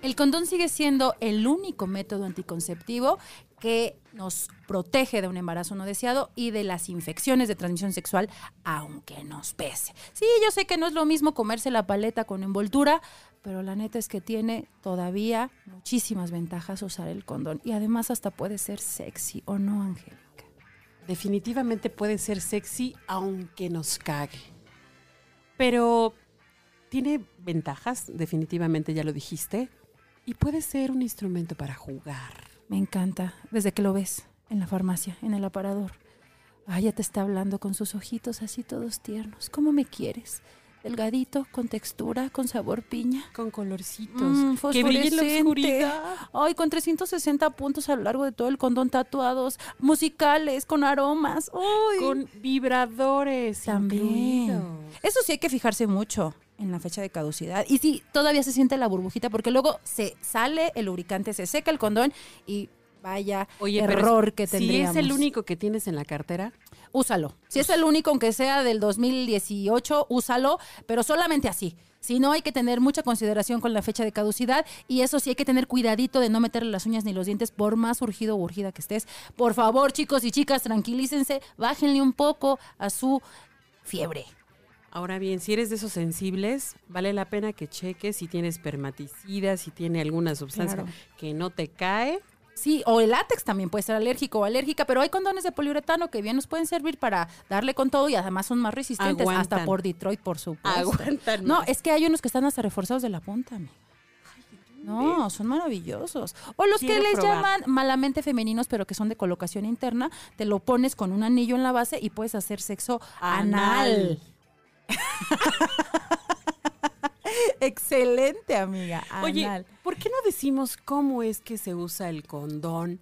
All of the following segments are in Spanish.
El condón sigue siendo el único método anticonceptivo que nos protege de un embarazo no deseado y de las infecciones de transmisión sexual, aunque nos pese. Sí, yo sé que no es lo mismo comerse la paleta con envoltura, pero la neta es que tiene todavía muchísimas ventajas usar el condón y además hasta puede ser sexy o no, Angélica. Definitivamente puede ser sexy aunque nos cague. Pero tiene ventajas, definitivamente ya lo dijiste, y puede ser un instrumento para jugar. Me encanta, desde que lo ves en la farmacia, en el aparador. Ay, ya te está hablando con sus ojitos así todos tiernos. ¿Cómo me quieres? Delgadito, con textura, con sabor piña. Con colorcitos. Mm, que brille en la oscuridad. Ay, con 360 puntos a lo largo de todo el condón tatuados, musicales, con aromas. Uy. Con vibradores. También. Eso sí hay que fijarse mucho en la fecha de caducidad. Y sí, todavía se siente la burbujita porque luego se sale el lubricante, se seca el condón y vaya Oye, error que si tendríamos. es el único que tienes en la cartera, Úsalo. Si es el único, aunque sea del 2018, úsalo, pero solamente así. Si no, hay que tener mucha consideración con la fecha de caducidad y eso sí hay que tener cuidadito de no meterle las uñas ni los dientes por más urgido o urgida que estés. Por favor, chicos y chicas, tranquilícense, bájenle un poco a su fiebre. Ahora bien, si eres de esos sensibles, vale la pena que cheques si tienes espermaticida, si tiene alguna sustancia Claro. que no te cae. Sí, o el látex también puede ser alérgico o alérgica, pero hay condones de poliuretano que bien nos pueden servir para darle con todo y además son más resistentes, Aguantan. hasta por Detroit, por supuesto. Aguantan No, es que hay unos que están hasta reforzados de la punta, amiga. No, son maravillosos. O los que les probar. llaman malamente femeninos, pero que son de colocación interna, te lo pones con un anillo en la base y puedes hacer sexo anal. Anal. Excelente, amiga. Oye, Anal. ¿por qué no decimos cómo es que se usa el condón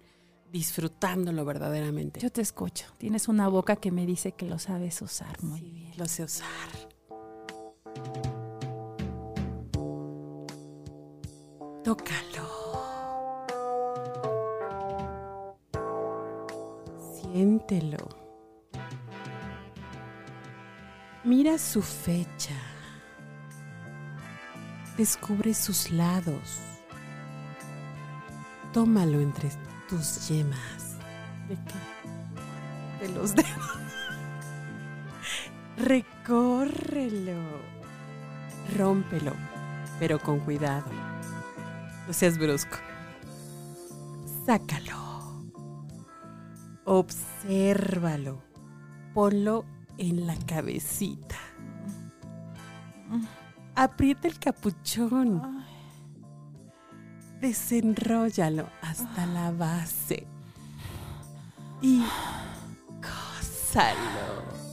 disfrutándolo verdaderamente? Yo te escucho. Tienes una boca que me dice que lo sabes usar muy bien. Lo sé usar. Tócalo. Siéntelo. Mira su fecha. Descubre sus lados. Tómalo entre tus yemas. ¿De qué? De los dedos. Recórrelo. Rómpelo, pero con cuidado. No seas brusco. Sácalo. Obsérvalo. Ponlo en la cabecita. Aprieta el capuchón. Desenróllalo hasta la base. Y gózalo.